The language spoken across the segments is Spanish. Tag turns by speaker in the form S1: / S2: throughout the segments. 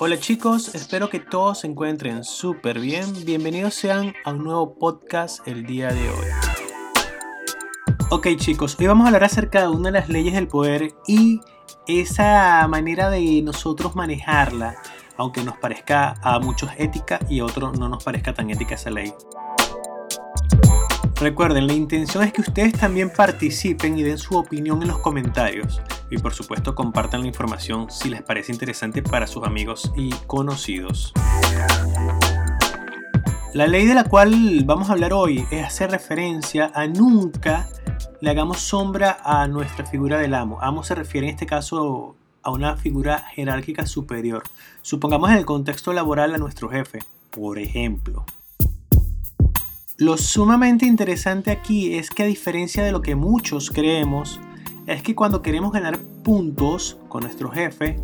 S1: Hola chicos, espero que todos se encuentren súper bien. Bienvenidos sean a un nuevo podcast el día de hoy. Ok chicos, hoy vamos a hablar acerca de una de las leyes del poder y esa manera de nosotros manejarla, aunque nos parezca a muchos ética y a otros no nos parezca tan ética esa ley. Recuerden, la intención es que ustedes también participen y den su opinión en los comentarios. Y por supuesto compartan la información si les parece interesante para sus amigos y conocidos. La ley de la cual vamos a hablar hoy es hacer referencia a nunca le hagamos sombra a nuestra figura del amo. Amo se refiere en este caso a una figura jerárquica superior. Supongamos en el contexto laboral a nuestro jefe, por ejemplo. Lo sumamente interesante aquí es que a diferencia de lo que muchos creemos, es que cuando queremos ganar puntos con nuestro jefe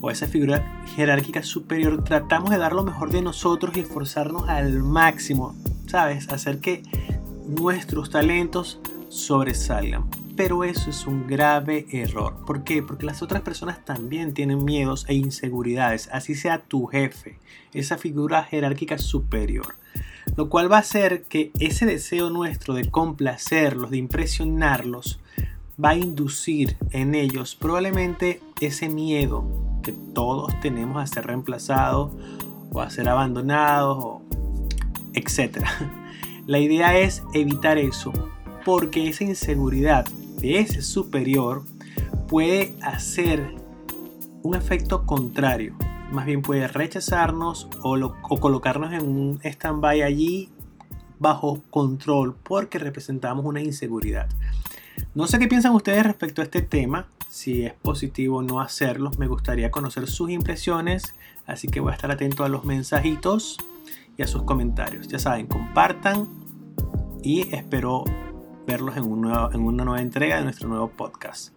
S1: o esa figura jerárquica superior, tratamos de dar lo mejor de nosotros y esforzarnos al máximo, ¿sabes? Hacer que nuestros talentos sobresalgan. Pero eso es un grave error. ¿Por qué? Porque las otras personas también tienen miedos e inseguridades, así sea tu jefe, esa figura jerárquica superior lo cual va a hacer que ese deseo nuestro de complacerlos, de impresionarlos, va a inducir en ellos probablemente ese miedo que todos tenemos a ser reemplazados o a ser abandonados, etc. La idea es evitar eso, porque esa inseguridad de ese superior puede hacer un efecto contrario más bien puede rechazarnos o, colocarnos en un stand-by allí bajo control porque representamos una inseguridad. No sé qué piensan ustedes respecto a este tema, si es positivo no hacerlo, me gustaría conocer sus impresiones, así que voy a estar atento a los mensajitos y a sus comentarios. Ya saben, compartan y espero verlos en una nueva entrega de nuestro nuevo podcast.